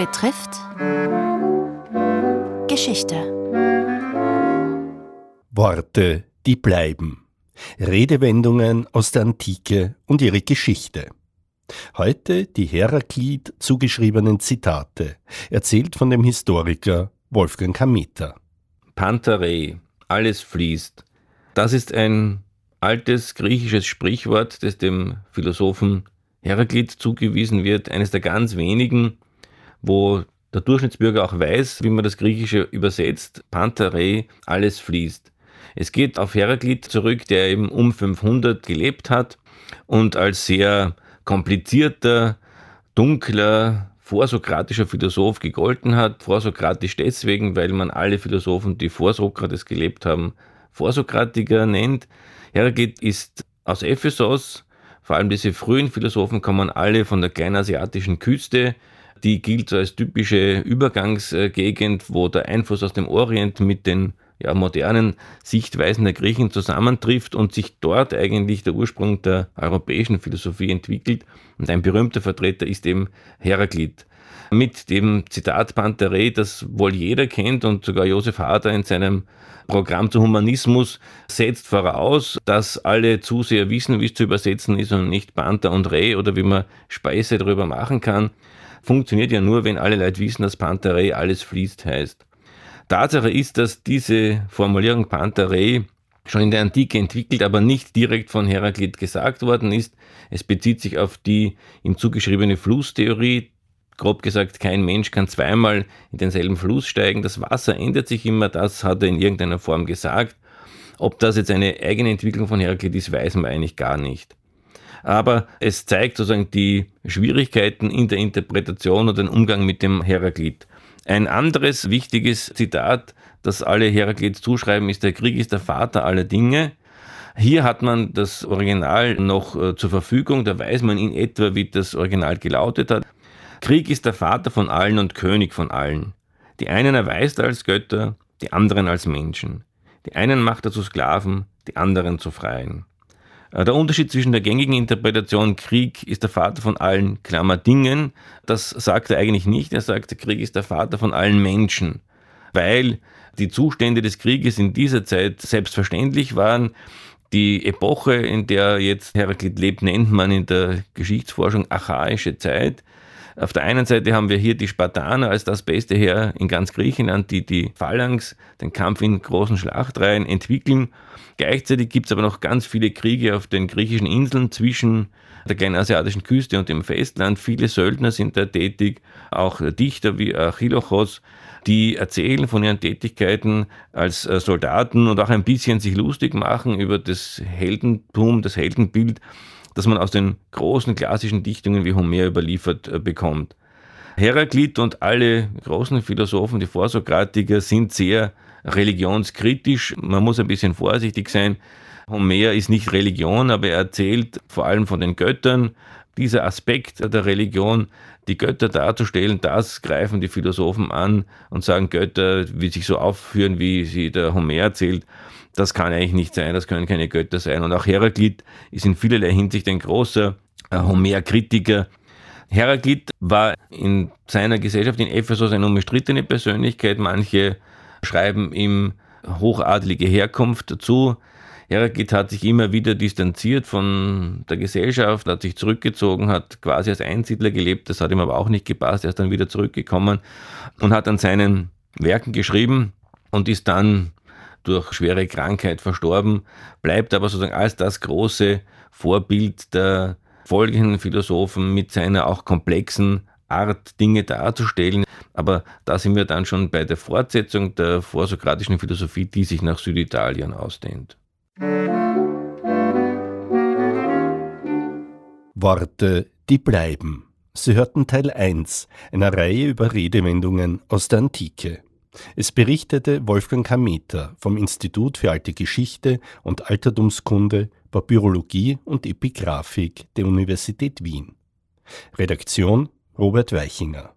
betrifft Geschichte. Worte, die bleiben. Redewendungen aus der Antike und ihre Geschichte. Heute die Heraklit zugeschriebenen Zitate, erzählt von dem Historiker Wolfgang Kameter. Pantarei, alles fließt. Das ist ein altes griechisches Sprichwort, das dem Philosophen Heraklit zugewiesen wird, eines der ganz wenigen, wo der Durchschnittsbürger auch weiß, wie man das Griechische übersetzt, Pantarei, alles fließt. Es geht auf Heraklit zurück, der eben um 500 gelebt hat und als sehr komplizierter, dunkler, vorsokratischer Philosoph gegolten hat. Vorsokratisch deswegen, weil man alle Philosophen, die vor Sokrates gelebt haben, Vorsokratiker nennt. Heraklit ist aus Ephesos, vor allem diese frühen Philosophen kommen alle von der kleinasiatischen Küste. Die gilt so als typische Übergangsgegend, wo der Einfluss aus dem Orient mit den ja, modernen Sichtweisen der Griechen zusammentrifft und sich dort eigentlich der Ursprung der europäischen Philosophie entwickelt. Und ein berühmter Vertreter ist eben Heraklit. Mit dem Zitat Pantere, das wohl jeder kennt und sogar Josef Hader in seinem Programm zu Humanismus setzt voraus, dass alle Zuseher wissen, wie es zu übersetzen ist und nicht Panther und Reh oder wie man Speise darüber machen kann. Funktioniert ja nur, wenn alle Leute wissen, dass Panterei alles fließt heißt. Tatsache ist, dass diese Formulierung Pantarei schon in der Antike entwickelt, aber nicht direkt von Heraklit gesagt worden ist. Es bezieht sich auf die ihm zugeschriebene Flusstheorie. Grob gesagt, kein Mensch kann zweimal in denselben Fluss steigen. Das Wasser ändert sich immer, das hat er in irgendeiner Form gesagt. Ob das jetzt eine eigene Entwicklung von Heraklit ist, weiß man eigentlich gar nicht. Aber es zeigt sozusagen die Schwierigkeiten in der Interpretation und den Umgang mit dem Heraklit. Ein anderes wichtiges Zitat, das alle Heraklit zuschreiben, ist, der Krieg ist der Vater aller Dinge. Hier hat man das Original noch äh, zur Verfügung, da weiß man in etwa, wie das Original gelautet hat. Krieg ist der Vater von allen und König von allen. Die einen erweist er als Götter, die anderen als Menschen. Die einen macht er zu Sklaven, die anderen zu Freien. Äh, der Unterschied zwischen der gängigen Interpretation Krieg ist der Vater von allen Klammer Dingen, das sagt er eigentlich nicht. Er sagt, Krieg ist der Vater von allen Menschen, weil die Zustände des Krieges in dieser Zeit selbstverständlich waren. Die Epoche, in der jetzt Heraklit lebt, nennt man in der Geschichtsforschung archaische Zeit. Auf der einen Seite haben wir hier die Spartaner als das beste Heer in ganz Griechenland, die die Phalanx, den Kampf in großen Schlachtreihen entwickeln. Gleichzeitig gibt es aber noch ganz viele Kriege auf den griechischen Inseln zwischen der kleinasiatischen Küste und dem Festland. Viele Söldner sind da tätig, auch Dichter wie Achillochos, die erzählen von ihren Tätigkeiten als äh, Soldaten und auch ein bisschen sich lustig machen über das Heldentum, das Heldenbild das man aus den großen klassischen Dichtungen wie Homer überliefert äh, bekommt. Heraklit und alle großen Philosophen, die Vorsokratiker, sind sehr religionskritisch. Man muss ein bisschen vorsichtig sein. Homer ist nicht Religion, aber er erzählt vor allem von den Göttern. Dieser Aspekt der Religion, die Götter darzustellen, das greifen die Philosophen an und sagen, Götter, wie sich so aufführen, wie sie der Homer erzählt, das kann eigentlich nicht sein, das können keine Götter sein. Und auch Heraklit ist in vielerlei Hinsicht ein großer äh, Homer-Kritiker. Heraklit war in seiner Gesellschaft in Ephesus eine unbestrittene Persönlichkeit. Manche schreiben ihm hochadelige Herkunft zu. Heraklit hat sich immer wieder distanziert von der Gesellschaft, hat sich zurückgezogen, hat quasi als Einsiedler gelebt. Das hat ihm aber auch nicht gepasst. Er ist dann wieder zurückgekommen und hat an seinen Werken geschrieben und ist dann durch schwere Krankheit verstorben, bleibt aber sozusagen als das große Vorbild der folgenden Philosophen mit seiner auch komplexen Art, Dinge darzustellen. Aber da sind wir dann schon bei der Fortsetzung der vorsokratischen Philosophie, die sich nach Süditalien ausdehnt. Worte, die bleiben. Sie hörten Teil 1 einer Reihe über Redewendungen aus der Antike. Es berichtete Wolfgang Kameter vom Institut für Alte Geschichte und Altertumskunde, Papyrologie und Epigraphik der Universität Wien. Redaktion Robert Weichinger